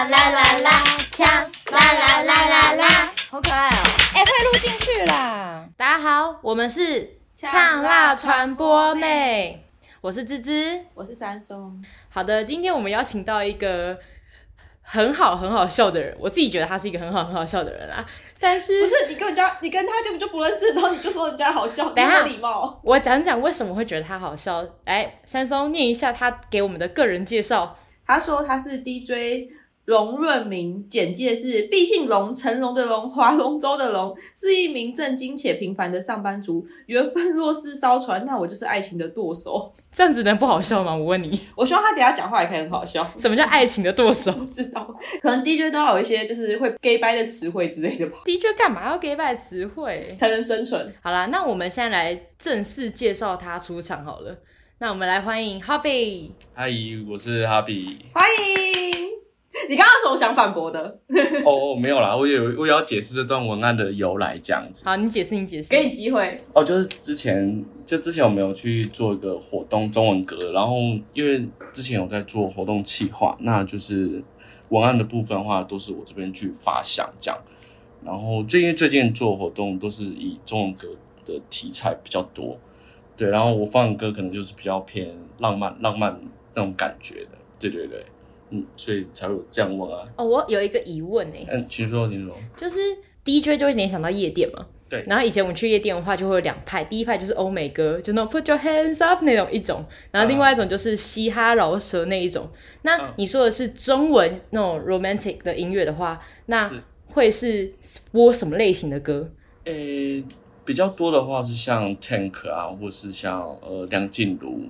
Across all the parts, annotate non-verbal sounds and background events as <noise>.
啦啦啦啦，呛啦啦啦啦啦，好可爱哦！哎，快录进去啦！大家好，我们是呛辣传播妹，我是芝芝，我是三松。好的，今天我们邀请到一个很好很好笑的人，我自己觉得他是一个很好很好笑的人啊。但是不是你跟人家，你跟他根本就不认识，然后你就说人家好笑，等下没有礼貌。我讲讲为什么会觉得他好笑。来，三松念一下他给我们的个人介绍。他说他是 DJ。龙润明，简介是：毕姓龙，成龙的龙，划龙舟的龙，是一名正经且平凡的上班族。缘分若是艘船，那我就是爱情的舵手。这样子能不好笑吗？我问你。我希望他等下讲话也可以很好笑。什么叫爱情的舵手？<laughs> 不知道，可能 DJ 都要有一些就是会 gay 掰的词汇之类的吧。DJ 干嘛要 gay 掰词汇才能生存？好啦，那我们现在来正式介绍他出场好了。那我们来欢迎 Hobby。嗨，我是 Hobby。欢迎。你刚刚有什么想反驳的？哦，没有啦，我有我也要解释这段文案的由来，这样子。好，你解释，你解释，给你机会。哦，就是之前就之前我们有去做一个活动，中文歌，然后因为之前有在做活动企划，那就是文案的部分的话，都是我这边去发想这样。然后最近最近做活动都是以中文歌的题材比较多，对，然后我放的歌可能就是比较偏浪漫浪漫那种感觉的，对对对。嗯，所以才会有这样问啊。哦，我有一个疑问呢。嗯，请说，请说。就是 DJ 就会联想到夜店嘛。对。然后以前我们去夜店的话，就会有两派，第一派就是欧美歌，就那种 Put Your Hands Up 那种一种，然后另外一种就是嘻哈饶舌那一种。啊、那你说的是中文那种 romantic 的音乐的话，那会是播什么类型的歌？诶、欸，比较多的话是像 Tank 啊，或是像呃梁静茹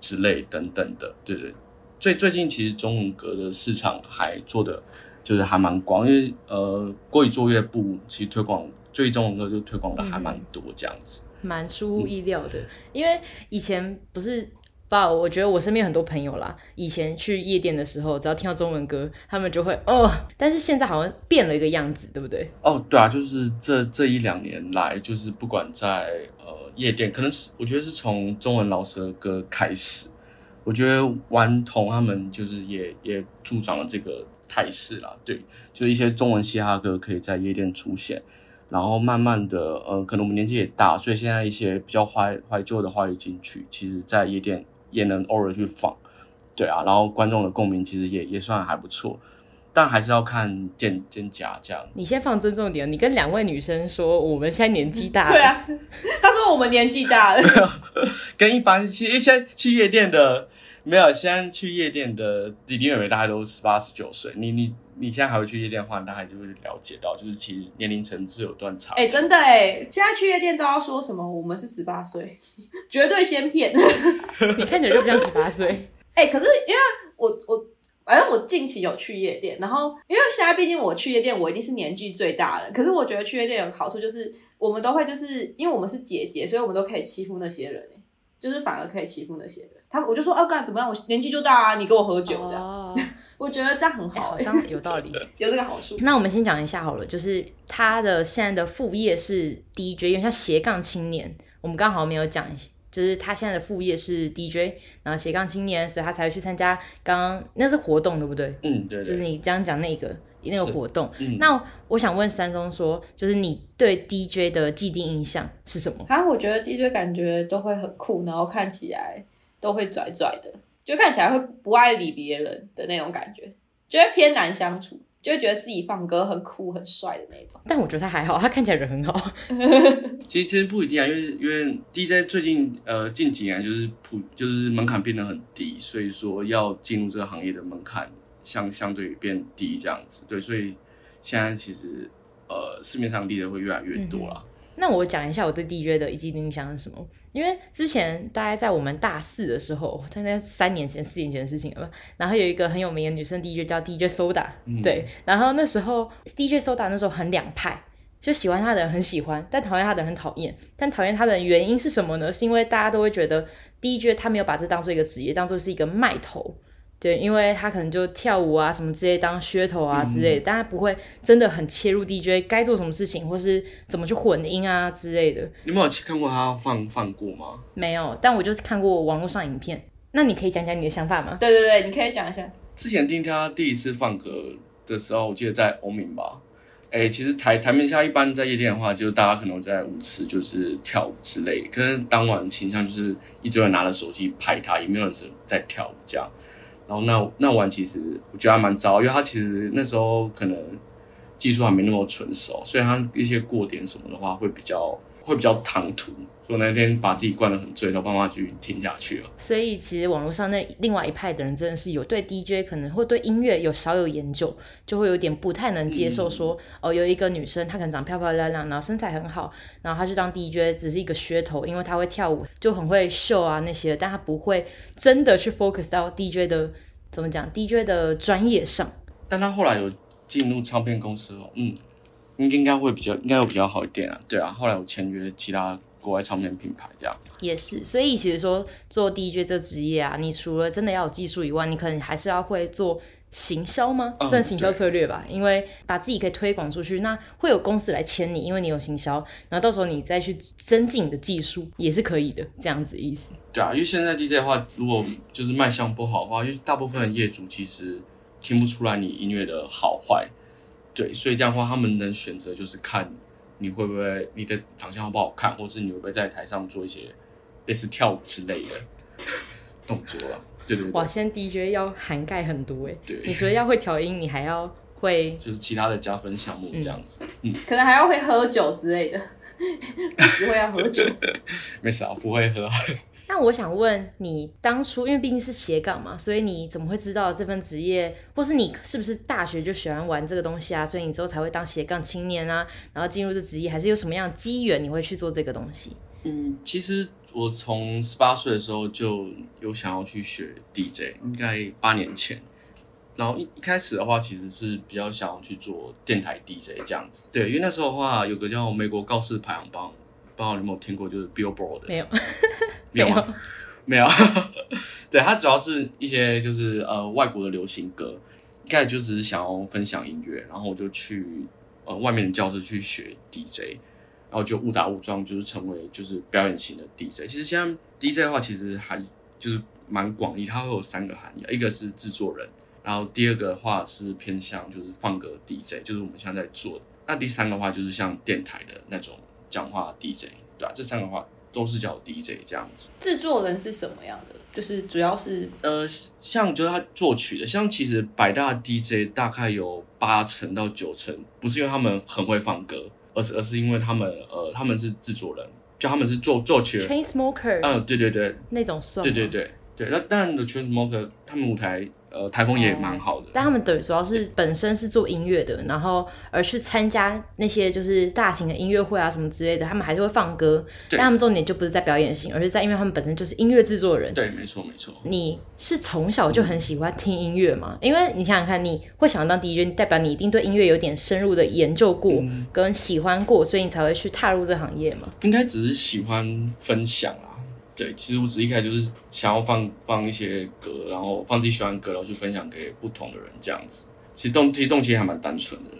之类等等的，对对。最最近其实中文歌的市场还做的就是还蛮广，因为呃国语作业部其实推广最中文歌就推广的还蛮多这样子，蛮、嗯、出乎意料的。嗯、因为以前不是吧，我觉得我身边很多朋友啦，以前去夜店的时候，只要听到中文歌，他们就会哦，但是现在好像变了一个样子，对不对？哦，对啊，就是这这一两年来，就是不管在呃夜店，可能是我觉得是从中文老师的歌开始。我觉得顽童他们就是也也助长了这个态势啦，对，就一些中文嘻哈歌可以在夜店出现，然后慢慢的，呃，可能我们年纪也大，所以现在一些比较怀怀旧的华语金曲，其实在夜店也能偶尔去放，对啊，然后观众的共鸣其实也也算还不错，但还是要看店店家这样。你先放尊重点，你跟两位女生说我们现在年纪大 <laughs> 了，对啊，他说我们年纪大了，<laughs> 跟一般去一些去夜店的。没有，现在去夜店的弟弟妹妹大概都十八十九岁。你你你现在还会去夜店的话，大概就会了解到，就是其实年龄层次有段差。哎、欸，真的哎，现在去夜店都要说什么？我们是十八岁，<laughs> 绝对先骗。<laughs> 你看起来就不像十八岁。<laughs> 哎、欸，可是因为我我反正我近期有去夜店，然后因为现在毕竟我去夜店，我一定是年纪最大的。可是我觉得去夜店有好处，就是我们都会就是因为我们是姐姐，所以我们都可以欺负那些人，就是反而可以欺负那些人。他我就说，啊，干怎么样？我年纪就大啊，你跟我喝酒这样，oh. <laughs> 我觉得这样很好，欸，好像有道理，<laughs> 有这个好处。那我们先讲一下好了，就是他的现在的副业是 DJ，因为像斜杠青年，我们刚好没有讲，就是他现在的副业是 DJ，然后斜杠青年，所以他才会去参加刚刚那是活动，对不对？嗯，对，对，就是你刚刚讲那个那个活动。嗯，那我想问三中说，就是你对 DJ 的既定印象是什么？啊，我觉得 DJ 感觉都会很酷，然后看起来。都会拽拽的，就看起来会不爱理别人的那种感觉，就会偏难相处，就会觉得自己放歌很酷很帅的那种。但我觉得他还好，他看起来人很好。<laughs> 其实其实不一定啊，因为因为 DJ 最近呃近几年就是普就是门槛变得很低，所以说要进入这个行业的门槛相相对于变低这样子。对，所以现在其实呃市面上 DJ 会越来越多啦。嗯那我讲一下我对 DJ 的一记印象是什么？因为之前大概在我们大四的时候，大概三年前、四年前的事情了。然后有一个很有名的女生 DJ 叫 DJ Soda，嗯，对。然后那时候 DJ Soda 那时候很两派，就喜欢她的人很喜欢，但讨厌她的人很讨厌。但讨厌她的原因是什么呢？是因为大家都会觉得 DJ 他没有把这当做一个职业，当做是一个卖头。对，因为他可能就跳舞啊什么之类当噱头啊之类的，嗯、但他不会真的很切入 DJ 该做什么事情，或是怎么去混音啊之类的。你没有去看过他放放过吗？没有，但我就是看过网络上影片。那你可以讲讲你的想法吗？对对对，你可以讲一下。之前听他第一次放歌的时候，我记得在欧明吧。哎、欸，其实台台面下一般在夜店的话，就是大家可能在舞池就是跳舞之类，可是当晚倾向就是一堆人拿着手机拍他，也没有人在跳舞这样。然后那那晚其实我觉得还蛮糟，因为他其实那时候可能技术还没那么纯熟，所以他一些过点什么的话会比较会比较唐突。所以那天把自己灌得很醉，然后爸妈就听下去了。所以其实网络上那另外一派的人真的是有对 DJ 可能会对音乐有少有研究，就会有点不太能接受说、嗯、哦，有一个女生她可能长漂漂亮亮，然后身材很好，然后她去当 DJ 只是一个噱头，因为她会跳舞就很会秀啊那些，但她不会真的去 focus 到 DJ 的怎么讲 DJ 的专业上。但她后来有进入唱片公司哦，嗯，应应该会比较应该会比较好一点啊。对啊，后来我签约其他。国外唱片品牌这样也是，所以其实说做 DJ 这职业啊，你除了真的要有技术以外，你可能还是要会做行销吗？算行销策略吧，嗯、因为把自己可以推广出去，那会有公司来签你，因为你有行销，然后到时候你再去增进你的技术也是可以的，这样子意思。对啊，因为现在 DJ 的话，如果就是卖相不好的话，因为大部分的业主其实听不出来你音乐的好坏，对，所以这样的话，他们能选择就是看。你会不会你的长相好不好看，或是你会不会在台上做一些类似跳舞之类的动作了？对对对，哇，现在 DJ 要涵盖很多哎，对，你除了要会调音，你还要会 <laughs> 就是其他的加分项目这样子，嗯，嗯可能还要会喝酒之类的，<laughs> 只会要喝酒，<laughs> 没事啊，不会喝。那我想问你，当初因为毕竟是斜杠嘛，所以你怎么会知道这份职业，或是你是不是大学就喜欢玩这个东西啊？所以你之后才会当斜杠青年啊，然后进入这职业，还是有什么样的机缘你会去做这个东西？嗯，其实我从十八岁的时候就有想要去学 DJ，应该八年前。然后一一开始的话，其实是比较想要去做电台 DJ 这样子。对，因为那时候的话，有个叫美国告示排行榜。不知道你有没有听过，就是 Billboard 的？没有，<laughs> 没有吗？没有。<laughs> 对，它主要是一些就是呃外国的流行歌，一开始就只是想要分享音乐，然后我就去呃外面的教室去学 DJ，然后就误打误撞就是成为就是表演型的 DJ。其实现在 DJ 的话，其实还就是蛮广义，它会有三个含义，一个是制作人，然后第二个的话是偏向就是放歌 DJ，就是我们现在在做的。那第三个的话就是像电台的那种。讲话 DJ 对吧、啊？这三个话都是叫 DJ 这样子。制作人是什么样的？就是主要是呃，像就是他作曲的，像其实百大 DJ 大概有八成到九成，不是因为他们很会放歌，而是而是因为他们呃他们是制作人，就他们是做作曲。Chainsmokers 嗯，对对对，那种算。对对对对，那当然的 Chainsmokers 他们舞台。呃，台风也蛮好的，但他们对主要是本身是做音乐的，然后而去参加那些就是大型的音乐会啊什么之类的，他们还是会放歌，但他们重点就不是在表演性，而是在因为他们本身就是音乐制作人。对，没错没错。你是从小就很喜欢听音乐吗？因为你想想看，你会想要当 DJ，代表你一定对音乐有点深入的研究过，嗯、跟喜欢过，所以你才会去踏入这行业嘛？应该只是喜欢分享啊。对，其实我只一开始就是想要放放一些歌，然后放自己喜欢歌，然后去分享给不同的人，这样子。其实动其实动机还蛮单纯的。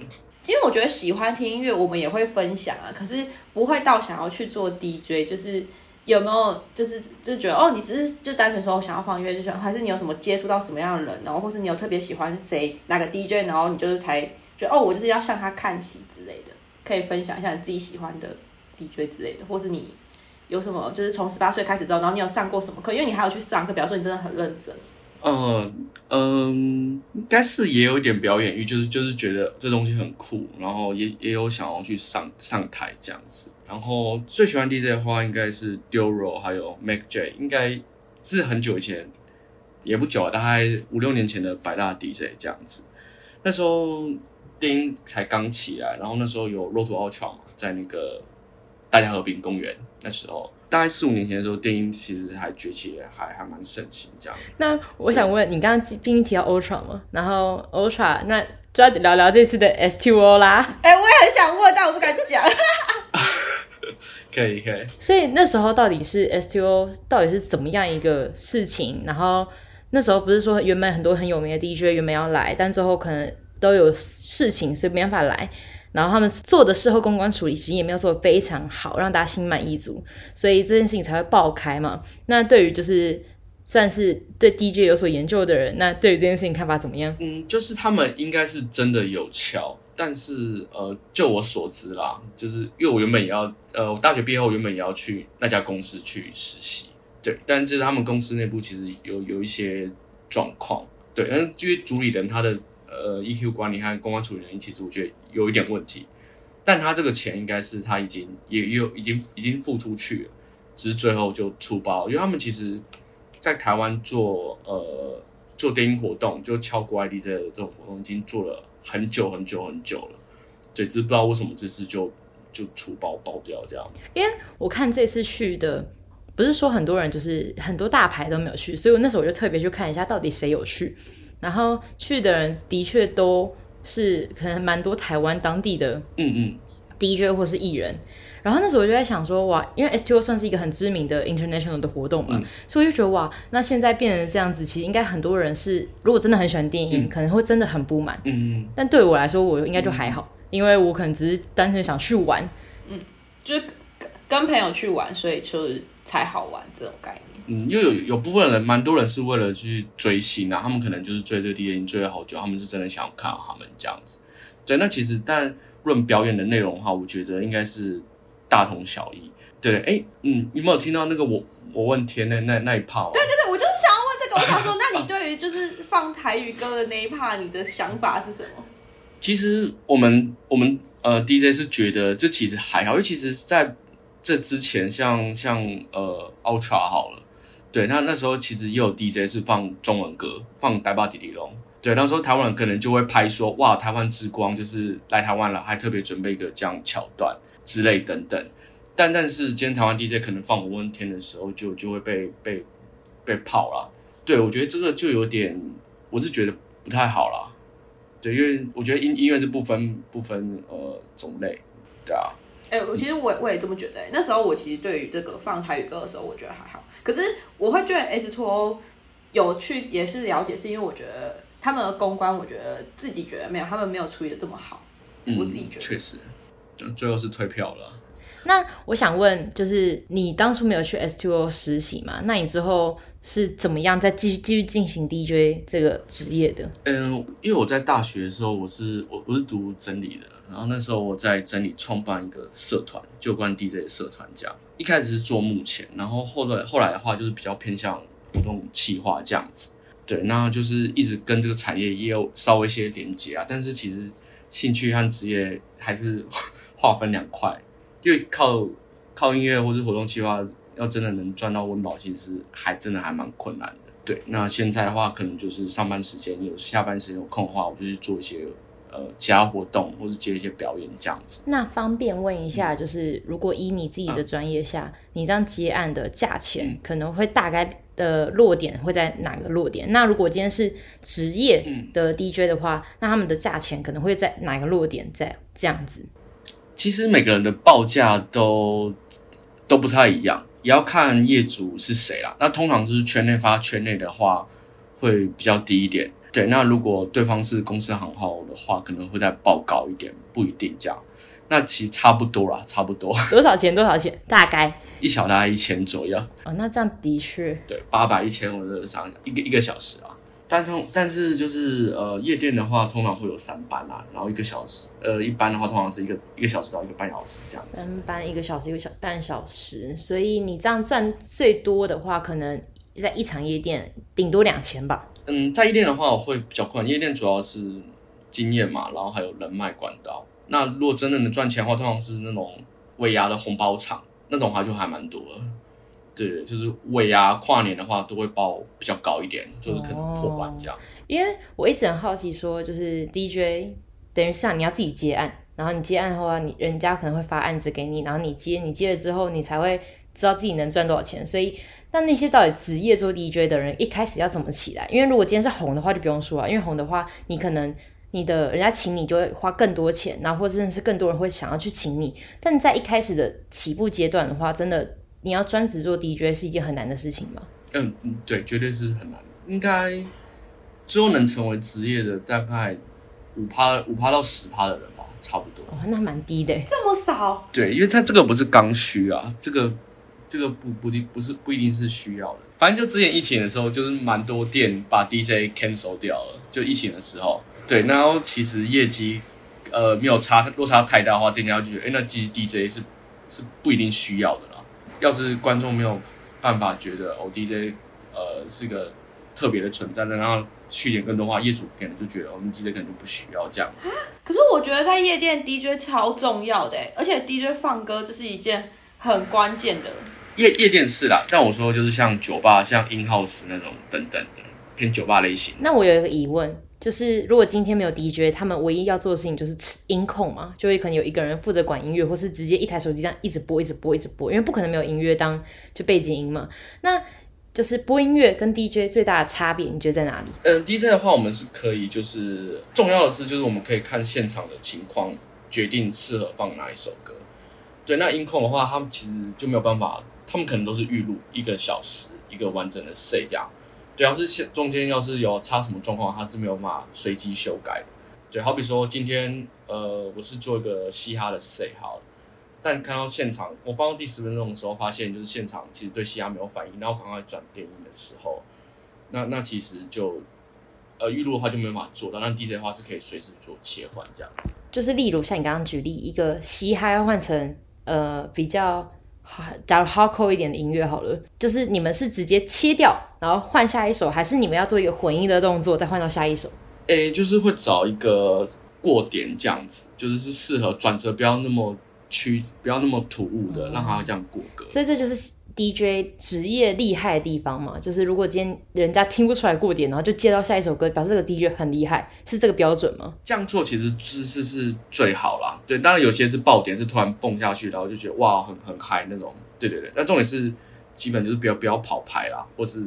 因为我觉得喜欢听音乐，我们也会分享啊，可是不会到想要去做 DJ。就是有没有，就是就觉得哦，你只是就单纯说我想要放音乐就想，还是你有什么接触到什么样的人，然后或是你有特别喜欢谁哪个 DJ，然后你就是才觉得哦，我就是要向他看齐之类的，可以分享一下你自己喜欢的 DJ 之类的，或是你。有什么？就是从十八岁开始之后，然后你有上过什么课？因为你还有去上课，表示说你真的很认真。嗯嗯，应该是也有一点表演欲，就是就是觉得这东西很酷，然后也也有想要去上上台这样子。然后最喜欢 DJ 的话，应该是 Duro 还有 Mac J，应该是很久以前，也不久啊，大概五六年前的百大 DJ 这样子。那时候电音才刚起来，然后那时候有 Road to Ultra 嘛，在那个。大家和平公园那时候，大概四五年前的时候，电音其实还崛起，还还蛮盛行这样。那我想问，你刚刚毕竟提到 Ultra 嘛，然后 Ultra，那就要聊聊这次的 S2O 啦。哎、欸，我也很想问，但我不敢讲。<laughs> 可以可以。所以那时候到底是 S2O 到底是怎么样一个事情？然后那时候不是说原本很多很有名的 DJ 原本要来，但最后可能都有事情，所以没办法来。然后他们做的事后公关处理其实也没有做的非常好，让大家心满意足，所以这件事情才会爆开嘛。那对于就是算是对 DJ 有所研究的人，那对于这件事情看法怎么样？嗯，就是他们应该是真的有敲，但是呃，就我所知啦，就是因为我原本也要呃，大学毕业后原本也要去那家公司去实习，对，但就是他们公司内部其实有有一些状况，对，但是因为主理人他的呃 EQ 管理和公关处理能力，其实我觉得有一点问题，但他这个钱应该是他已经也有已经已经付出去了，只是最后就出包，因为他们其实。在台湾做呃做电音活动，就敲国外 DJ 的这种活动，已经做了很久很久很久了。对，只是不知道为什么这次就就出包爆掉这样。因为我看这次去的，不是说很多人就是很多大牌都没有去，所以我那时候我就特别去看一下到底谁有去。然后去的人的确都是可能蛮多台湾当地的，嗯嗯，DJ 或是艺人。然后那时候我就在想说，哇，因为 S T O 算是一个很知名的 international 的活动嘛，嗯、所以我就觉得哇，那现在变成这样子，其实应该很多人是，如果真的很喜欢电影，嗯、可能会真的很不满。嗯嗯。但对我来说，我应该就还好，嗯、因为我可能只是单纯想去玩，嗯，就是跟朋友去玩，所以就是才好玩这种概念。嗯，因为有有部分人，蛮多人是为了去追星啊，他们可能就是追这个 DJ 追了好久，他们是真的想要看到他们这样子。对，那其实但论表演的内容的话，我觉得应该是。大同小异，对，哎、欸，嗯，你有没有听到那个我我问天那那那一趴？对对对，我就是想要问这个，我想说，那你对于就是放台语歌的那一趴，你的想法是什么？其实我们我们呃 DJ 是觉得这其实还好，因为其实在这之前像，像像呃 Ultra 好了，对，那那时候其实也有 DJ 是放中文歌，放台巴迪迪龙，对，那时候台湾人可能就会拍说，哇，台湾之光就是来台湾了，还特别准备一个这样桥段。之类等等，但但是今天台湾 DJ 可能放我问天的时候就，就会被被被泡了。对，我觉得这个就有点，我是觉得不太好啦。对，因为我觉得音音乐是不分不分呃种类，对啊。哎、我其实我也我也这么觉得、那时候我其实对于这个放台语歌的时候，我觉得还好。可是我会觉得 S2O 有去，也是了解，是因为我觉得他们的公关，我觉得自己觉得没有他们没有处理的这么好。嗯、我自己觉得确实。最后是退票了。那我想问，就是你当初没有去 S2O 实习嘛？那你之后是怎么样再继续继续进行 DJ 这个职业的？嗯，因为我在大学的时候，我是我我是读真理的，然后那时候我在整理创办一个社团，就关 DJ 的社团这样。一开始是做幕前，然后后来后来的话就是比较偏向活动企划这样子。对，那就是一直跟这个产业也有稍微一些连接啊，但是其实兴趣和职业还是。<laughs> 划分两块，因为靠靠音乐或者活动计划，要真的能赚到温饱，其实还真的还蛮困难的。对，那现在的话，可能就是上班时间有下班时间有空的话，我就去做一些呃其他活动，或者接一些表演这样子。那方便问一下，就是如果以你自己的专业下，嗯、你这样接案的价钱可能会大概的落点会在哪个落点？那如果今天是职业的 DJ 的话，嗯、那他们的价钱可能会在哪个落点？在这样子？其实每个人的报价都都不太一样，也要看业主是谁啦。那通常就是圈内发圈内的话，会比较低一点。对，那如果对方是公司行号的话，可能会再报高一点，不一定这样。那其实差不多啦，差不多。多少钱？多少钱？大概 <laughs> 一小大概一千左右。哦，那这样的确对，八百一千我就想一个一个小时啊。但通但是就是呃夜店的话，通常会有三班啦，然后一个小时，呃一般的话通常是一个一个小时到一个半小时这样子。三班一个小时一个小半小时，所以你这样赚最多的话，可能在一场夜店顶多两千吧。嗯，在夜店的话我会比较困难，夜店主要是经验嘛，然后还有人脉管道。那如果真的能赚钱的话，通常是那种尾牙的红包场，那种话就还蛮多的。对，就是尾牙跨年的话，都会包比较高一点，就是可能破万这样。因为我一直很好奇，说就是 DJ 等于像你要自己接案，然后你接案的话，你人家可能会发案子给你，然后你接，你接了之后，你才会知道自己能赚多少钱。所以，那那些到底职业做 DJ 的人，一开始要怎么起来？因为如果今天是红的话，就不用说了，因为红的话，你可能你的人家请你就会花更多钱，然后或者是更多人会想要去请你。但在一开始的起步阶段的话，真的。你要专职做 DJ 是一件很难的事情吗？嗯嗯，对，绝对是很难。应该最后能成为职业的大概五趴五趴到十趴的人吧，差不多。哦，那蛮低的，这么少？对，因为他这个不是刚需啊，这个这个不不不是不一定是需要的。反正就之前疫情的时候，就是蛮多店把 DJ cancel 掉了。就疫情的时候，对，然后其实业绩呃没有差落差太大的话，店家就觉得，哎，那其实 DJ 是是不一定需要的啦。要是观众没有办法觉得哦 DJ 呃是个特别的存在的，然后续点更多话，业主可能就觉得我们 DJ 可能就不需要这样子。可是我觉得在夜店 DJ 超重要的，而且 DJ 放歌这是一件很关键的。夜夜店是啦，但我说就是像酒吧、像 in house 那种等等的偏酒吧类型。那我有一个疑问，就是如果今天没有 DJ，他们唯一要做的事情就是音控嘛，就会可能有一个人负责管音乐，或是直接一台手机这样一直播、一直播、一直播，因为不可能没有音乐当就背景音嘛。那就是播音乐跟 DJ 最大的差别，你觉得在哪里？嗯，DJ 的话，我们是可以，就是重要的是，就是我们可以看现场的情况决定适合放哪一首歌。对，那音控的话，他们其实就没有办法。他们可能都是预录一个小时一个完整的 set 这样，对，要是中间要是有差什么状况，他是没有办法随机修改的。对，好比说今天呃我是做一个嘻哈的 set 好了，但看到现场我放到第十分钟的时候，发现就是现场其实对嘻哈没有反应，然后赶快转电音的时候，那 <laughs> 那其实就呃预录的话就没办法做到，那 DJ 的话是可以随时做切换这样子。就是例如像你刚刚举例一个嘻哈要换成呃比较。假如 hardcore 一点的音乐好了，就是你们是直接切掉，然后换下一首，还是你们要做一个混音的动作，再换到下一首？诶、欸，就是会找一个过点这样子，就是是适合转折，不要那么曲，不要那么突兀的，嗯、让它这样过歌。所以这就是 DJ 职业厉害的地方嘛，就是如果今天人家听不出来过点，然后就接到下一首歌，表示这个 DJ 很厉害，是这个标准吗？这样做其实姿势是最好啦。对，当然有些是爆点，是突然蹦下去，然后就觉得哇，很很嗨那种。对对对，那重点是基本就是不要不要跑拍啦，或是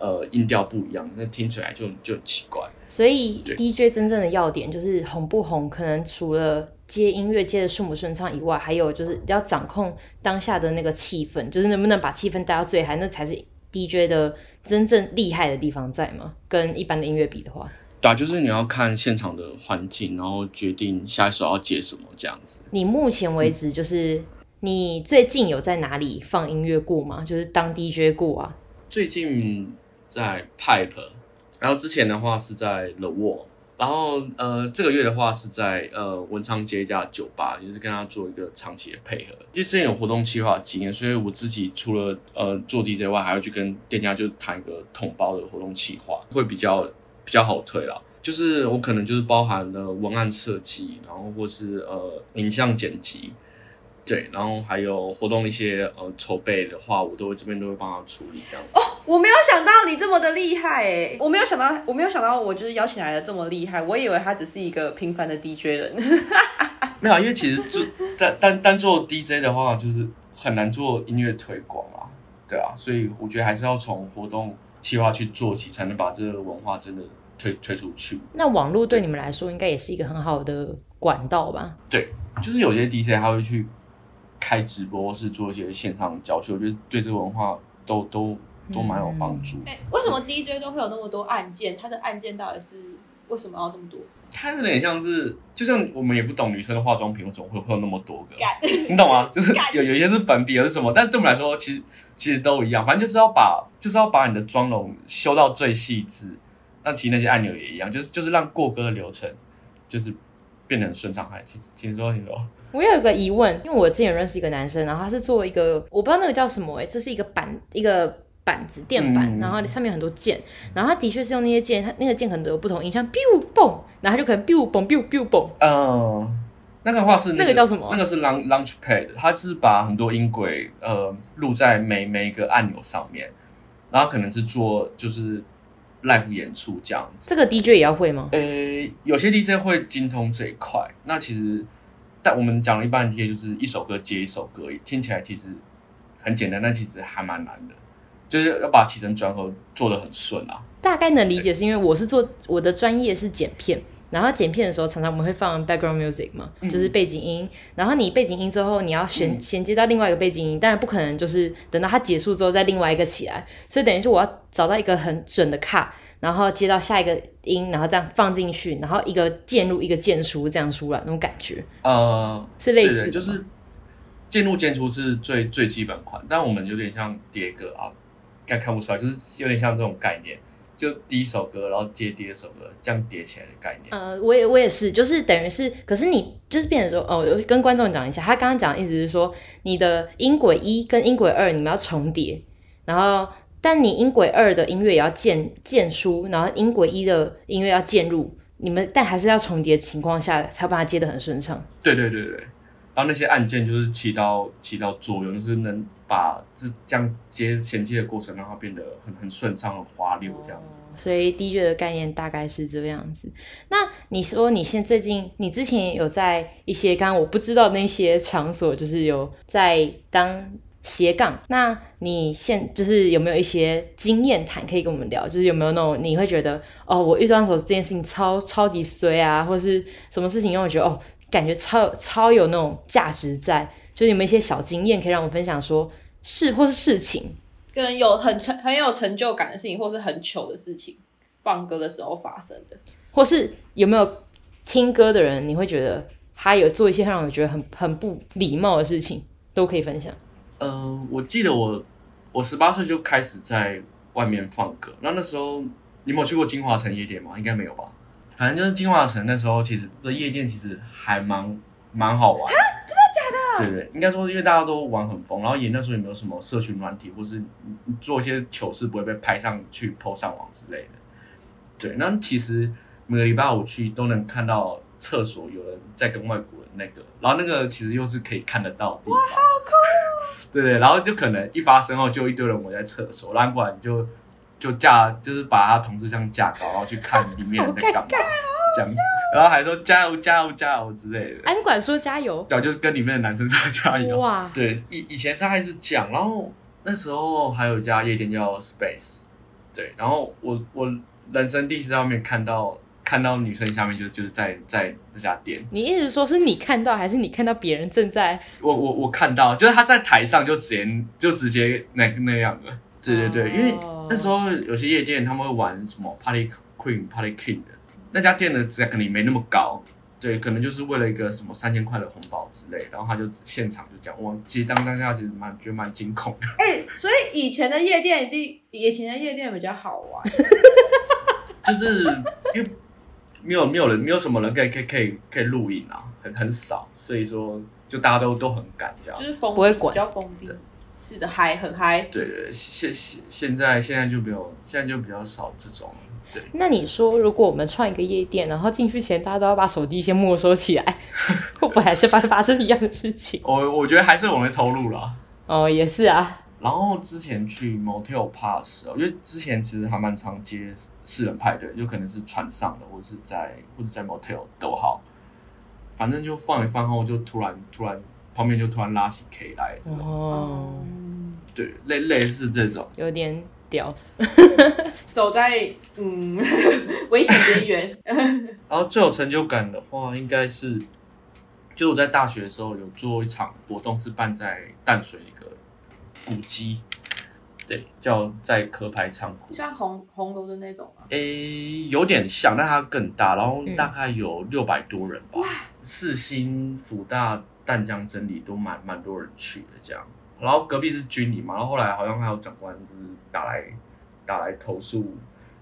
呃音调不一样，那听起来就就很奇怪。所以 DJ 真正的要点就是红不红，可能除了。接音乐接的顺不顺畅以外，还有就是要掌控当下的那个气氛，就是能不能把气氛带到最嗨，那才是 DJ 的真正厉害的地方在吗？跟一般的音乐比的话，对啊，就是你要看现场的环境，然后决定下一首要接什么这样子。你目前为止就是你最近有在哪里放音乐过吗？就是当 DJ 过啊？最近在 Pipe，然后之前的话是在 The Wall。然后呃，这个月的话是在呃文昌街一家酒吧，也是跟他做一个长期的配合。因为之前有活动企划经验，所以我自己除了呃做 DJ 外，还要去跟店家就谈一个统包的活动企划，会比较比较好推啦。就是我可能就是包含了文案设计，然后或是呃影像剪辑。对，然后还有活动一些呃筹备的话，我都会这边都会帮他处理这样子。哦，我没有想到你这么的厉害诶，我没有想到，我没有想到我就是邀请来的这么厉害，我以为他只是一个平凡的 DJ 人。<laughs> 没有，因为其实做单单单做 DJ 的话，就是很难做音乐推广啊，对啊，所以我觉得还是要从活动计划去做起，才能把这个文化真的推推出去。那网络对你们来说，应该也是一个很好的管道吧？对，就是有些 DJ 他会去。开直播是做一些线上教学，我觉得对这个文化都都都蛮有帮助。哎、嗯，为什么 DJ 都会有那么多按键？他的按键到底是为什么要这么多？它有点像是，就像我们也不懂女生的化妆品为什么会会有那么多个，你懂吗？<laughs> 就是有有一些是粉笔，有是什么？但是对我们来说，其实其实都一样，反正就是要把就是要把你的妆容修到最细致。那其实那些按钮也一样，就是就是让过歌的流程就是变得很顺畅。还请请说，请说。我有一个疑问，因为我之前有认识一个男生，然后他是做一个，我不知道那个叫什么，哎，就是一个板，一个板子垫板，嗯、然后上面有很多键，然后他的确是用那些键，他那个键很多有不同音，像 biu 蹦，然后他就可能 biu 蹦 biu biu 蹦。嗯，那个话是、那个、那个叫什么？那个是 launch launch pad，它是把很多音轨呃录在每每一个按钮上面，然后可能是做就是 live 演出这样子。这个 DJ 也要会吗？呃，有些 DJ 会精通这一块，那其实。但我们讲了一半天，就是一首歌接一首歌，听起来其实很简单，但其实还蛮难的，就是要把起承转合做得很顺啊。大概能理解，是因为我是做我的专业是剪片，然后剪片的时候常常我们会放 background music 嘛，嗯、就是背景音。然后你背景音之后，你要衔衔接到另外一个背景音，当然不可能就是等到它结束之后再另外一个起来，所以等于是我要找到一个很准的卡。然后接到下一个音，然后这样放进去，然后一个渐入一个渐出，这样出来那种感觉，呃，是类似就是渐入渐出是最最基本款，但我们有点像叠歌啊，该看不出来，就是有点像这种概念，就第一首歌，然后接第二首歌，这样叠起来的概念。呃，我也我也是，就是等于是，可是你就是变成说，哦，我跟观众讲一下，他刚刚讲的意思是说，你的音轨一跟音轨二你们要重叠，然后但你音轨二的音乐也要渐渐出，然后音轨一的音乐要渐入，你们但还是要重叠的情况下才把它接得很顺畅。对对对对。然后那些按键就是起到起到作用，就是能把这这样接衔接的过程让它变得很很顺畅、很滑溜这样子。所以 DJ 的概念大概是这个样子。那你说你现最近，你之前有在一些刚刚我不知道那些场所，就是有在当斜杠。那你现就是有没有一些经验谈可以跟我们聊？就是有没有那种你会觉得哦，我遇到手这件事情超超级衰啊，或是什么事情让我觉得哦。感觉超超有那种价值在，就是有没有一些小经验可以让我分享说，说是或是事情，跟有很成很有成就感的事情，或是很糗的事情，放歌的时候发生的，或是有没有听歌的人，你会觉得他有做一些让我觉得很很不礼貌的事情，都可以分享。嗯、呃，我记得我我十八岁就开始在外面放歌，那那时候你有没有去过金华城夜店吗？应该没有吧。反正就是金华城那时候，其实的夜店其实还蛮蛮好玩啊。真的假的？对对，应该说，因为大家都玩很疯，然后也那时候也没有什么社群软体，或是做一些糗事不会被拍上去 po 上网之类的。对，那其实每个礼拜五去都能看到厕所有人在跟外国人那个，然后那个其实又是可以看得到的地方。哇，好酷哦！对对，然后就可能一发生后，就一堆人围在厕所，然后过来你就。就架，就是把他同志这样架高，然后去看里面在干嘛，这样子，然后还说加油加油加油之类的。安管说加油，对，就是跟里面的男生说加油。哇，对，以以前他还是讲，然后那时候还有一家夜店叫 Space，对，然后我我人生第一次在外面看到看到女生下面就就是在在这家店。你一直说是你看到，还是你看到别人正在？我我我看到，就是他在台上就直接就直接那那样的。对对对，因为那时候有些夜店他们会玩什么 Party Queen、Party King 的，那家店的价格可能没那么高，对，可能就是为了一个什么三千块的红包之类，然后他就现场就讲，我，其实当当下其实蛮觉得蛮惊恐的。<laughs> 哎、欸，所以以前的夜店一定，以前的夜店比较好玩，<laughs> 就是因为没有没有人，没有什么人可以可以可以可以录影啊，很很少，所以说就大家都都很赶这样，就是封不会管，比较封闭。是的，嗨，很嗨。对对，现现现在现在就没有，现在就比较少这种。对。那你说，如果我们创一个夜店，然后进去前大家都要把手机先没收起来，<laughs> 会不会还是发发生一样的事情？我我觉得还是我们投入了。哦，也是啊。然后之前去 Motel Pass，因为之前其实还蛮常接私人派对，有可能是船上的，或者是在或者在 Motel 都好，反正就放一放后，就突然突然。旁边就突然拉起 K 来，这种哦，对，类类似这种，有点屌，<laughs> 走在嗯 <laughs> 危险边缘。<laughs> 然后最有成就感的话，应该是就我在大学的时候有做一场活动，是办在淡水古迹，对，叫在壳牌仓库，像红红楼的那种吗？诶，有点像，但它更大，然后大概有六百多人吧，四星辅大。淡江真理都蛮蛮多人去的，这样，然后隔壁是军营嘛，然后后来好像还有长官就是打来打来投诉，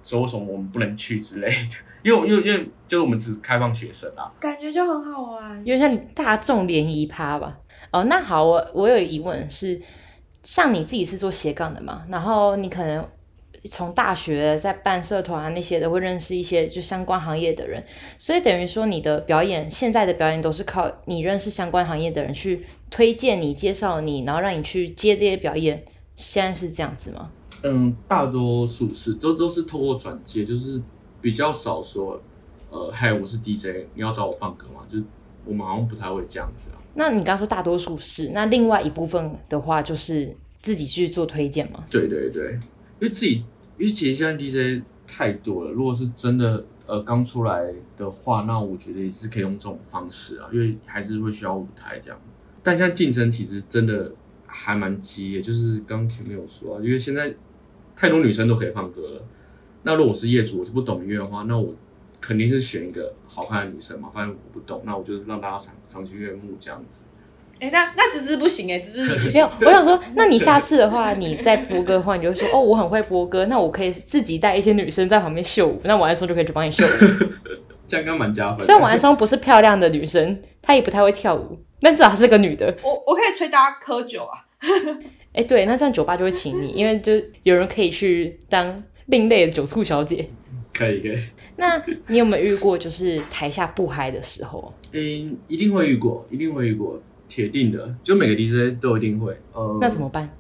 说为什么我们不能去之类的，因为因为因为就是我们只是开放学生啊，感觉就很好玩，有点像你大众联谊趴吧。哦，那好，我我有疑问是，像你自己是做斜杠的嘛，然后你可能。从大学在办社团啊那些的，会认识一些就相关行业的人，所以等于说你的表演，现在的表演都是靠你认识相关行业的人去推荐你、介绍你，然后让你去接这些表演。现在是这样子吗？嗯，大多数是都都是透过转介，就是比较少说，呃，嗨，我是 DJ，你要找我放歌吗？就我们好像不太会这样子。那你刚刚说大多数是，那另外一部分的话就是自己去做推荐吗？对对对，因为自己。因为其实现在 DJ 太多了，如果是真的呃刚出来的话，那我觉得也是可以用这种方式啊，因为还是会需要舞台这样。但现在竞争其实真的还蛮激烈，就是刚前面有说啊，因为现在太多女生都可以放歌了。那如果是业主，我就不懂音乐的话，那我肯定是选一个好看的女生嘛。反正我不懂，那我就让大家赏赏心悦目这样子。哎、欸，那那芝芝不行哎，芝芝你 <laughs> 不行。没有，我想说，那你下次的话，你在播歌的话，你就会说哦，我很会播歌，那我可以自己带一些女生在旁边秀舞，那晚安松就可以去帮你秀舞。<laughs> 这样刚蛮加分。虽然晚安松不是漂亮的女生，她也不太会跳舞，但至少是个女的。我我可以催大家喝酒啊。<laughs> 哎、欸，对，那这样酒吧就会请你，因为就有人可以去当另类的酒醋小姐。可以可以。那你有没有遇过就是台下不嗨的时候？嗯、欸，一定会遇过，一定会遇过。铁定的，就每个 DJ 都一定会。呃，那怎么办？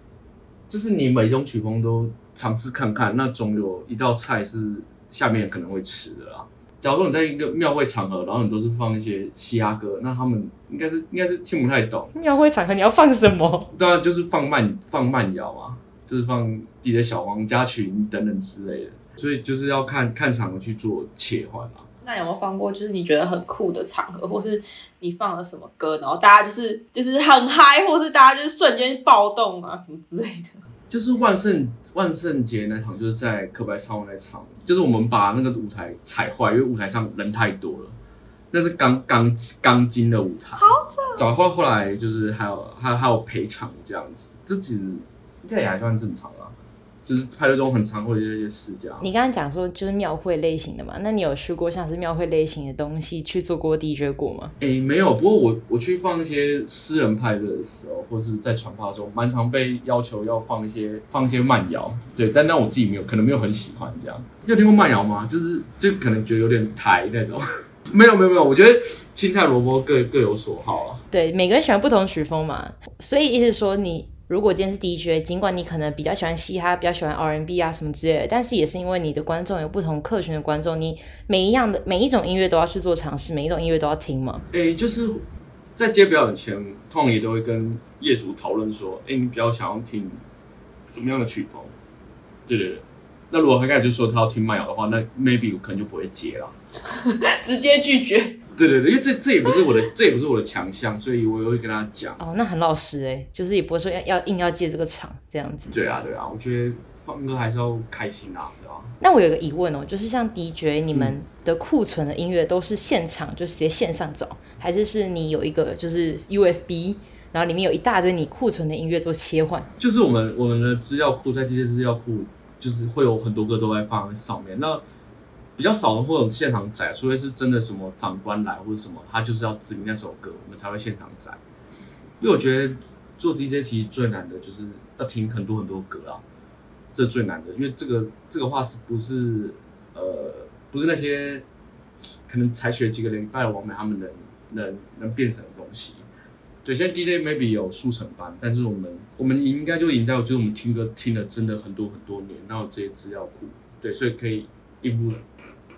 就是你每一种曲风都尝试看看，那总有一道菜是下面可能会吃的啦。假如说你在一个庙会场合，然后你都是放一些嘻哈歌，那他们应该是应该是听不太懂。庙会场合你要放什么？当然就是放慢放慢摇嘛，就是放自己的小黄家群等等之类的。所以就是要看看场合去做切换啊。那有没有放过就是你觉得很酷的场合，或是你放了什么歌，然后大家就是就是很嗨，或是大家就是瞬间暴动啊，什么之类的？<laughs> 就是万圣万圣节那场，就是在可白超那场，就是我们把那个舞台踩坏，因为舞台上人太多了，那是钢钢钢筋的舞台，好扯。然后后来就是还有还有还有赔偿这样子，这其实应该也还算正常啊。就是派对中很常会有一些事这样。你刚刚讲说就是庙会类型的嘛？那你有去过像是庙会类型的东西去做过 DJ 过吗？诶、欸，没有。不过我我去放一些私人派对的时候，或是在传话中，蛮常被要求要放一些放一些慢摇。对，但但我自己没有，可能没有很喜欢这样。你有听过慢摇吗？就是就可能觉得有点台那种。<laughs> 没有没有没有，我觉得青菜萝卜各各有所好啊。对，每个人喜欢不同曲风嘛，所以意思说你。如果今天是 DJ，尽管你可能比较喜欢嘻哈，比较喜欢 R&B 啊什么之类的，但是也是因为你的观众有不同客群的观众，你每一样的每一种音乐都要去做尝试，每一种音乐都要听嘛。诶、欸，就是在接表演前，通常也都会跟业主讨论说，诶、欸，你比较想要听什么样的曲风？对对对。那如果他刚才就说他要听慢摇的话，那 maybe 我可能就不会接了，<laughs> 直接拒绝。对对对，因为这这也不是我的，这也不是我的强项，所以我也会跟他讲。哦，那很老实哎，就是也不会说要要硬要借这个场这样子。对啊对啊，我觉得放歌还是要开心啊，对吧？那我有个疑问哦，就是像 DJ，你们的库存的音乐都是现场就直接线上找，还是是你有一个就是 USB，然后里面有一大堆你库存的音乐做切换？就是我们我们的资料库在这些资料库，就是会有很多歌都在放在上面。那比较少的会有现场载，除非是真的什么长官来或者什么，他就是要指明那首歌，我们才会现场载。因为我觉得做 DJ 其实最难的就是要听很多很多歌啊，这最难的，因为这个这个话是不是呃不是那些可能才学几个礼拜的网美他们能能能变成的东西。对，现在 DJ maybe 有速成班，但是我们我们应该就赢在就是我们听歌听了真的很多很多年，然后这些资料库，对，所以可以应付。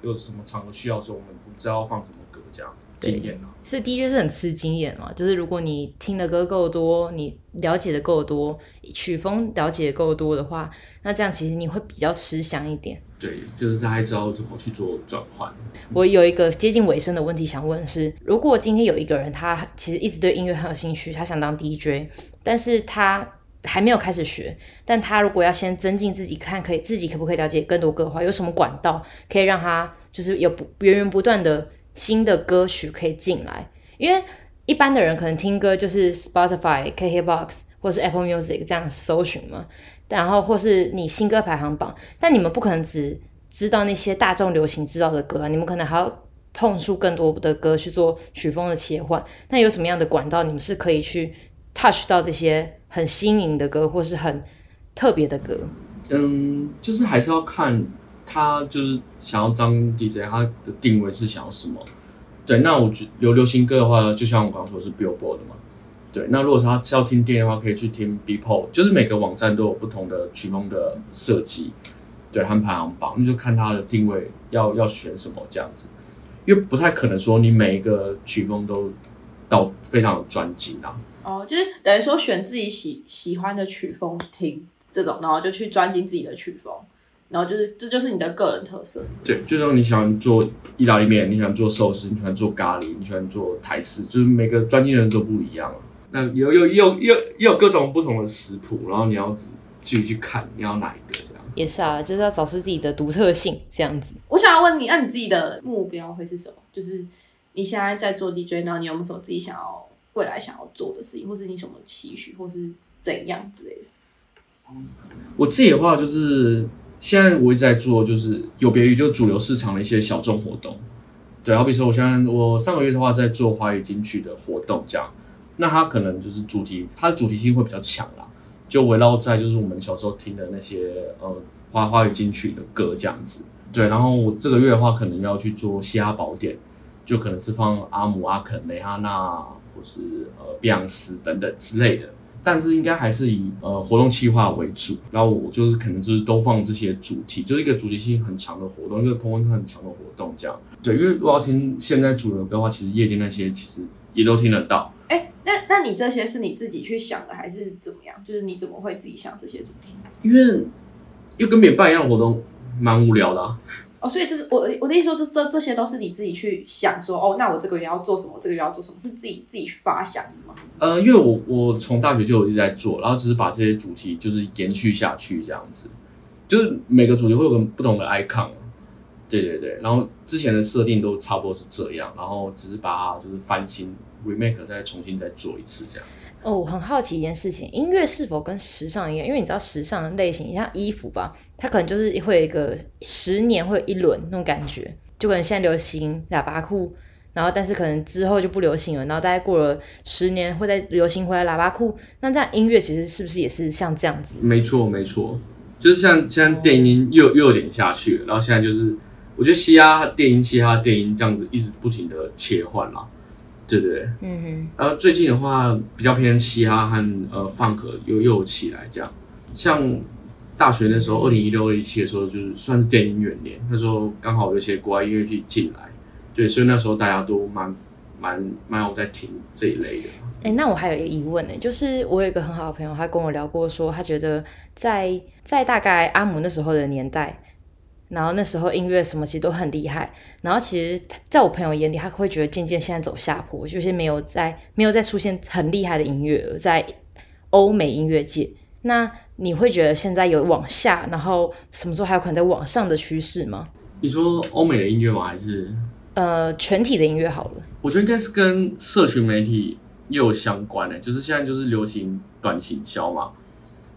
有什么场合需要时候，我们不知道放什么歌，这样经验啊。所以 DJ 是很吃经验嘛，就是如果你听的歌够多，你了解的够多，曲风了解的够多的话，那这样其实你会比较吃香一点。对，就是大家知道怎么去做转换。我有一个接近尾声的问题想问是：如果今天有一个人，他其实一直对音乐很有兴趣，他想当 DJ，但是他还没有开始学，但他如果要先增进自己，看可以自己可不可以了解更多歌的话，有什么管道可以让他就是有源源不断的新的歌曲可以进来？因为一般的人可能听歌就是 Spotify、KKBox 或是 Apple Music 这样搜寻嘛，然后或是你新歌排行榜，但你们不可能只知道那些大众流行知道的歌啊，你们可能还要碰触更多的歌去做曲风的切换。那有什么样的管道，你们是可以去 touch 到这些？很新颖的歌，或是很特别的歌，嗯，就是还是要看他就是想要当 DJ，他的定位是想要什么。对，那我觉流流行歌的话，就像我刚刚说是 Billboard 的嘛。对，那如果他是要听电的话，可以去听 Beatport，就是每个网站都有不同的曲风的设计，对，和排行榜，那就看他的定位要要选什么这样子，因为不太可能说你每一个曲风都到非常的专精啊。哦，就是等于说选自己喜喜欢的曲风听这种，然后就去专精自己的曲风，然后就是这就是你的个人特色。对，就像你喜欢做意大利面，你喜欢做寿司，你喜欢做咖喱，你喜欢做台式，就是每个专精的人都不一样。那有有有有有各种不同的食谱，然后你要自己去看你要哪一个这样。也是啊，就是要找出自己的独特性这样子。我想要问你，那你自己的目标会是什么？就是你现在在做 DJ，然后你有没有什么自己想要？未来想要做的事情，或是你什么期许，或是怎样之类的？我自己的话就是，现在我一直在做，就是有别于就主流市场的一些小众活动。对，好比说，我现在我上个月的话在做华语金曲的活动，这样，那它可能就是主题，它的主题性会比较强啦，就围绕在就是我们小时候听的那些呃华华语金曲的歌这样子。对，然后我这个月的话，可能要去做嘻哈宝典，就可能是放阿姆、阿肯、蕾哈娜，或是呃碧昂斯等等之类的。但是应该还是以呃活动企划为主。然后我就是可能就是都放这些主题，就是一个主题性很强的活动，一个同温层很强的活动这样。对，因为如果要听现在主流歌的话，其实夜间那些其实也都听得到。哎，那那你这些是你自己去想的，还是怎么样？就是你怎么会自己想这些主题？因为又跟别人办一样的活动。蛮无聊的啊！哦，所以这是我我的意思说，这这这些都是你自己去想说，哦，那我这个月要做什么，这个月要做什么，是自己自己去发想的吗？呃，因为我我从大学就有一直在做，然后只是把这些主题就是延续下去这样子，就是每个主题会有个不同的 icon，对对对，然后之前的设定都差不多是这样，然后只是把它就是翻新。Remake 再重新再做一次这样子哦，我很好奇一件事情，音乐是否跟时尚一样？因为你知道时尚的类型，像衣服吧，它可能就是会有一个十年会有一轮那种感觉，就可能现在流行喇叭裤，然后但是可能之后就不流行了，然后大概过了十年会再流行回来喇叭裤。那这样音乐其实是不是也是像这样子？没错没错，就是像现在电音又又有点下去了，然后现在就是我觉得嘻哈电音嘻哈电音这样子一直不停的切换啦。对对对，嗯哼，然后最近的话比较偏嘻哈和呃放克又又有起来这样，像大学那时候二零一六二一七的时候就是算是电影元年，那时候刚好有一些国外音乐剧进来，对，所以那时候大家都蛮蛮蛮有在听这一类的。哎，那我还有一个疑问呢，就是我有一个很好的朋友，他跟我聊过说，他觉得在在大概阿姆那时候的年代。然后那时候音乐什么其实都很厉害，然后其实在我朋友眼里，他会觉得渐渐现在走下坡，就是没有在没有再出现很厉害的音乐在欧美音乐界。那你会觉得现在有往下，然后什么时候还有可能在往上的趋势吗？你说欧美的音乐吗？还是呃全体的音乐好了？我觉得应该是跟社群媒体又有相关的，就是现在就是流行短行销嘛，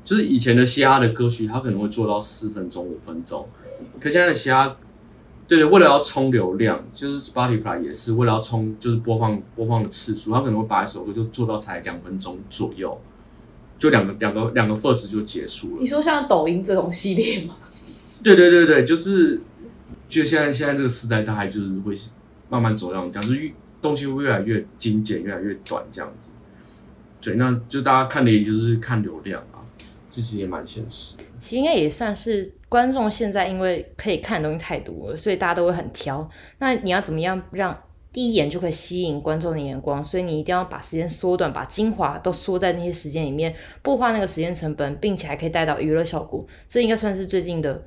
就是以前的嘻哈的歌曲，它可能会做到四分钟、五分钟。可现在的其他，对对，为了要冲流量，就是 Spotify 也是为了要冲，就是播放播放的次数，他可能会把一首歌就做到才两分钟左右，就两个两个两个 first 就结束了。你说像抖音这种系列吗？对对对对，就是就现在现在这个时代，它还就是会慢慢走这样，就是越东西会越来越精简，越来越短这样子。对，那就大家看的也就是看流量啊，其实也蛮现实。其实应该也算是。观众现在因为可以看的东西太多了，所以大家都会很挑。那你要怎么样让第一眼就可以吸引观众的眼光？所以你一定要把时间缩短，把精华都缩在那些时间里面，不花那个时间成本，并且还可以带到娱乐效果。这应该算是最近的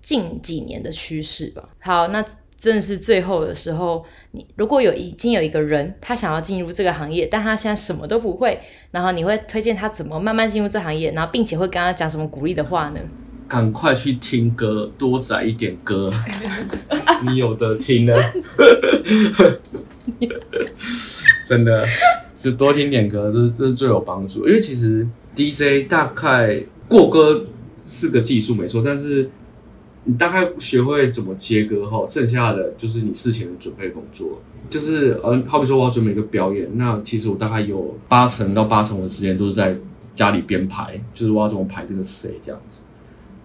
近几年的趋势吧。好，那正是最后的时候，你如果有已经有一个人他想要进入这个行业，但他现在什么都不会，然后你会推荐他怎么慢慢进入这行业，然后并且会跟他讲什么鼓励的话呢？赶快去听歌，多载一点歌，<laughs> 你有得听了。<laughs> 真的，就多听点歌，这这是最有帮助。因为其实 DJ 大概过歌是个技术没错，但是你大概学会怎么接歌后，剩下的就是你事前的准备工作。就是呃，好比说我要准备一个表演，那其实我大概有八成到八成的时间都是在家里编排，就是我要怎么排这个谁这样子。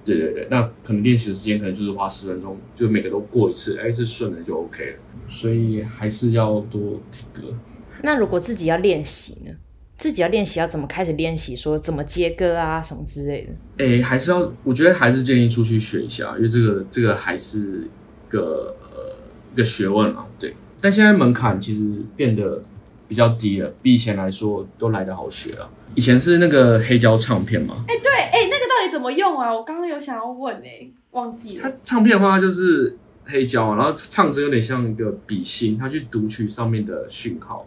对对对，那可能练习的时间可能就是花十分钟，就每个都过一次，哎，是顺的就 OK 了。所以还是要多听歌。那如果自己要练习呢？自己要练习要怎么开始练习？说怎么接歌啊，什么之类的？哎，还是要，我觉得还是建议出去学一下，因为这个这个还是个呃一个学问啊。对，但现在门槛其实变得比较低了，比以前来说都来得好学了。以前是那个黑胶唱片嘛？哎，对，哎，那个到底怎么用啊？我刚刚有想要问，哎，忘记了。它唱片的话，它就是黑胶，然后唱针有点像一个笔芯，它去读取上面的讯号，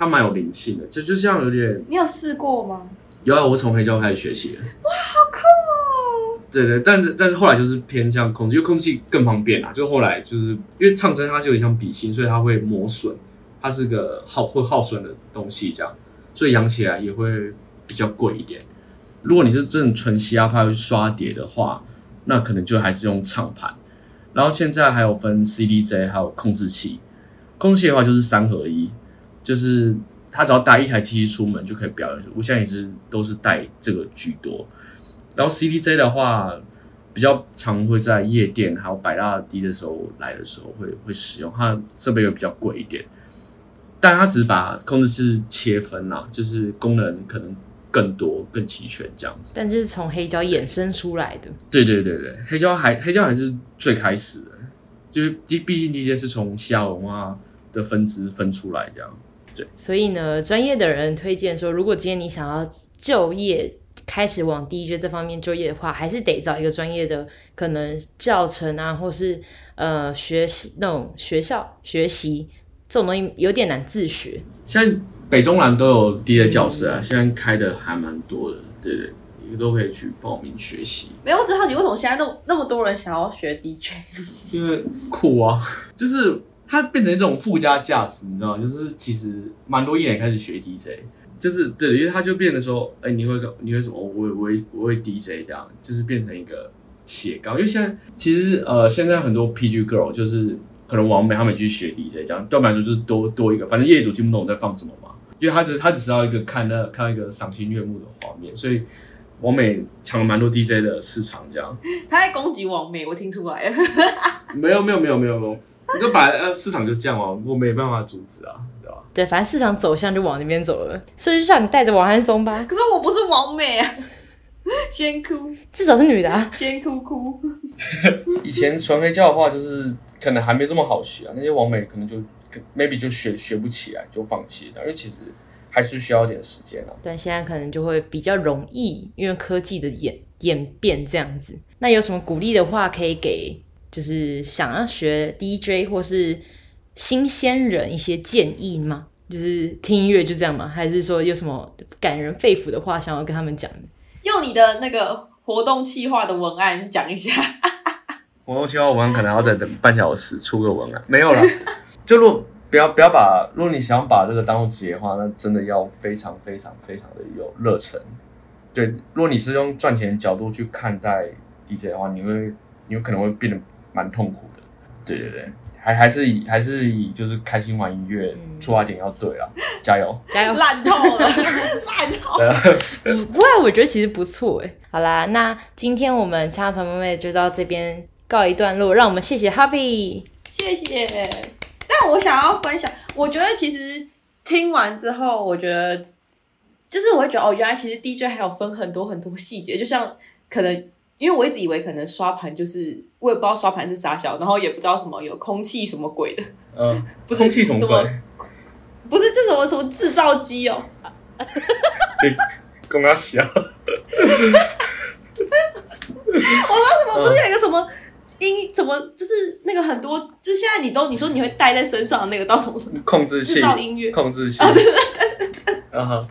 它蛮有灵性的，就就像有点。你有试过吗？有啊，我从黑胶开始学习的。哇，好酷哦！对对，但是但是后来就是偏向控制，因为控制器更方便啦。就后来就是因为唱针它就有点像笔芯，所以它会磨损它是个耗会耗损的东西，这样，所以养起来也会比较贵一点。如果你是真的纯嘻哈派去刷碟的话，那可能就还是用唱盘。然后现在还有分 CDJ 还有控制器，控制器的话就是三合一，就是他只要带一台机器出门就可以表演。我现在也是都是带这个居多。然后 CDJ 的话，比较常会在夜店还有百大 D 的时候来的时候会会使用，它设备又比较贵一点，但它只是把控制器切分啦，就是功能可能更多更齐全这样子。但就是从黑胶衍生出来的。对对对对，黑胶还黑胶还是最开始的，就是毕毕竟 DJ 是从西亚文化的分支分出来这样。对，所以呢，专业的人推荐说，如果今天你想要就业。开始往 DJ 这方面就业的话，还是得找一个专业的，可能教程啊，或是呃学习那种学校学习这种东西有点难自学。现在北中南都有 DJ 教室啊，嗯、现在开的还蛮多的，对对，你都可以去报名学习。没有，我只好奇为什么现在那么那么多人想要学 DJ？因为酷啊，<laughs> 就是它变成一种附加价值，你知道吗？就是其实蛮多艺人开始学 DJ。就是对，因为他就变得说，哎、欸，你会你会什么？我我我会我会 DJ 这样，就是变成一个斜杠。因为现在其实呃，现在很多 PG Girl 就是可能王美他们去学 DJ 这样，对我们来说就是多多一个，反正业主听不懂我在放什么嘛。因为他只他只知道一个看那看到一个赏心悦目的画面，所以王美抢了蛮多 DJ 的市场这样。他在攻击王美，我听出来了。没有没有没有没有没有，你就把呃市场就这样哦，我没办法阻止啊。对，反正市场走向就往那边走了，所以就像你带着王汉松吧。可是我不是王美啊，先哭，至少是女的啊，<laughs> 先哭哭。<laughs> 以前纯黑教的话，就是可能还没这么好学啊，那些王美可能就 maybe 就学学不起来，就放弃了，因为其实还是需要点时间啊。但现在可能就会比较容易，因为科技的演演变这样子。那有什么鼓励的话可以给，就是想要学 DJ 或是？新鲜人一些建议吗？就是听音乐就这样吗？还是说有什么感人肺腑的话想要跟他们讲的？用你的那个活动企划的文案讲一下。<laughs> 活动企划文案可能要再等半小时出个文案，没有了。<laughs> 就如果不要不要把，如果你想把这个当做职业的话，那真的要非常非常非常的有热忱。对，如果你是用赚钱的角度去看待 DJ 的话，你会你有可能会变得蛮痛苦的。对对对。还还是以还是以就是开心玩音乐出发点要对了，加油 <laughs> 加油，烂透了 <laughs> 烂透了。不过我觉得其实不错哎。好啦，那今天我们恰传妹妹就到这边告一段落，让我们谢谢 Happy，谢谢。但我想要分享，我觉得其实听完之后，我觉得就是我会觉得哦，原来其实 DJ 还有分很多很多细节，就像可能。因为我一直以为可能刷盘就是我也不知道刷盘是啥小，然后也不知道什么有空气什么鬼的。嗯、呃，<laughs> 不是空气什么鬼？不是，就什么什么制造机哦。<laughs> 对，公阿小。<laughs> 我说什么？不是有一个什么音？怎么就是那个很多？就现在你都你说你会带在身上的那个到什么？控制器。制造音乐控制器。啊对对对对。啊哈。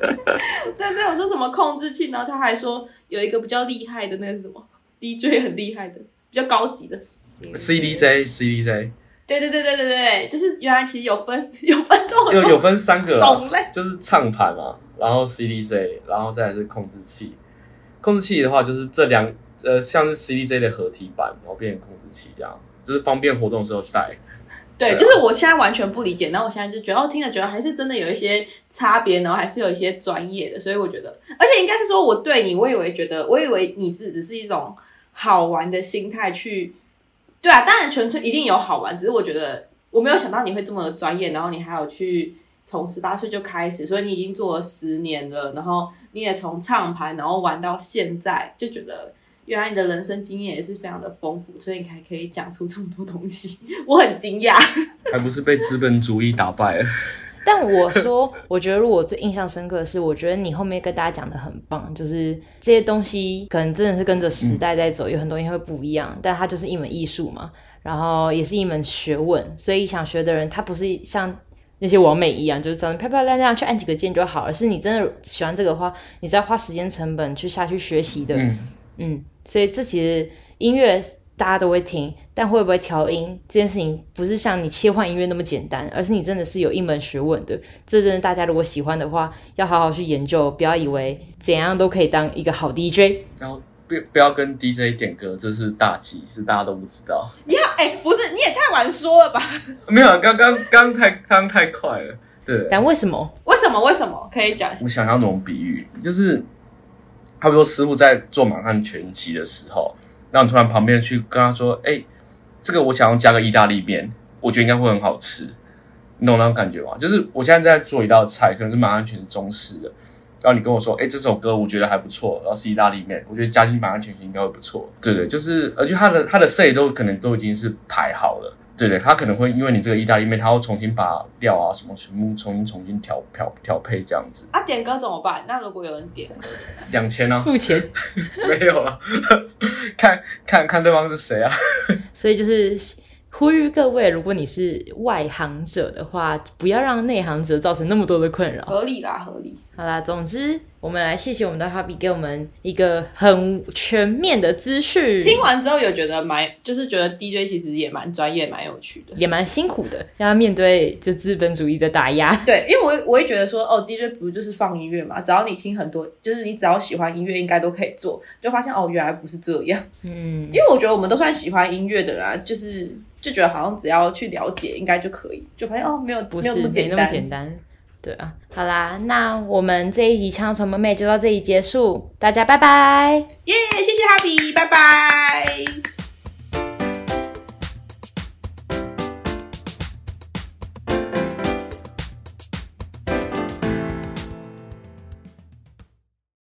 对 <laughs> 对，我说什么控制器？然后他还说。有一个比较厉害的，那个是什么 DJ 很厉害的，比较高级的 CDJ CDJ。对对对对对对，就是原来其实有分有分这种有有分三个种类，就是唱盘嘛，然后 CDJ，然后再来是控制器。控制器的话，就是这两呃像是 CDJ 的合体版，然后变成控制器这样，就是方便活动的时候带。对，就是我现在完全不理解，然后我现在就觉得，哦，听了觉得还是真的有一些差别，然后还是有一些专业的，所以我觉得，而且应该是说，我对你，我以为觉得，我以为你是只是一种好玩的心态去，对啊，当然纯粹一定有好玩，只是我觉得我没有想到你会这么专业，然后你还有去从十八岁就开始，所以你已经做了十年了，然后你也从唱盘然后玩到现在，就觉得。原来你的人生经验也是非常的丰富，所以你还可以讲出这么多东西，<laughs> 我很惊讶。还不是被资本主义打败了？但我说，我觉得如果最印象深刻的是，我觉得你后面跟大家讲的很棒，就是这些东西可能真的是跟着时代在走，嗯、有很多东西会不一样，但它就是一门艺术嘛，然后也是一门学问，所以想学的人，他不是像那些完美一样，就是长得漂漂亮亮去按几个键就好，而是你真的喜欢这个的话，你是要花时间成本去下去学习的。嗯。嗯，所以这其实音乐大家都会听，但会不会调音这件事情，不是像你切换音乐那么简单，而是你真的是有一门学问的。这真的，大家如果喜欢的话，要好好去研究，不要以为怎样都可以当一个好 DJ。然后不不要跟 DJ 点歌，这是大忌，是大家都不知道。你好，哎、欸，不是，你也太晚说了吧？没有，刚刚刚太刚太快了。对，但为什么？为什么？为什么？可以讲。我想要那种比喻，就是，差不多师傅在做满汉全席的时候。那你突然旁边去跟他说：“哎，这个我想要加个意大利面，我觉得应该会很好吃。”你懂那种感觉吗？就是我现在在做一道菜，可能是满汉全席中式的。然后你跟我说：“哎，这首歌我觉得还不错。”然后是意大利面，我觉得加进满汉全席应该会不错。对对，就是而且他的他的 say 都可能都已经是排好了。对对，他可能会因为你这个意大利面，他要重新把料啊什么全部重新重新调调调配这样子。啊，点歌怎么办？那如果有人点歌，两千啊，付钱 <laughs> 没有了，看看看对方是谁啊。<laughs> 所以就是。呼吁各位，如果你是外行者的话，不要让内行者造成那么多的困扰。合理啦，合理。好啦，总之，我们来谢谢我们的 Hobby 给我们一个很全面的资讯。听完之后有觉得蛮，就是觉得 DJ 其实也蛮专业、蛮有趣的，也蛮辛苦的，要面对就资本主义的打压。<laughs> 对，因为我我会觉得说，哦，DJ 不就是放音乐嘛？只要你听很多，就是你只要喜欢音乐，应该都可以做。就发现哦，原来不是这样。嗯，因为我觉得我们都算喜欢音乐的啦，就是。就觉得好像只要去了解应该就可以，就发现哦，没有不是没，没那么简单，对啊。好啦，那我们这一集《枪宠妹妹》就到这里结束，大家拜拜，耶！谢谢哈皮，拜拜。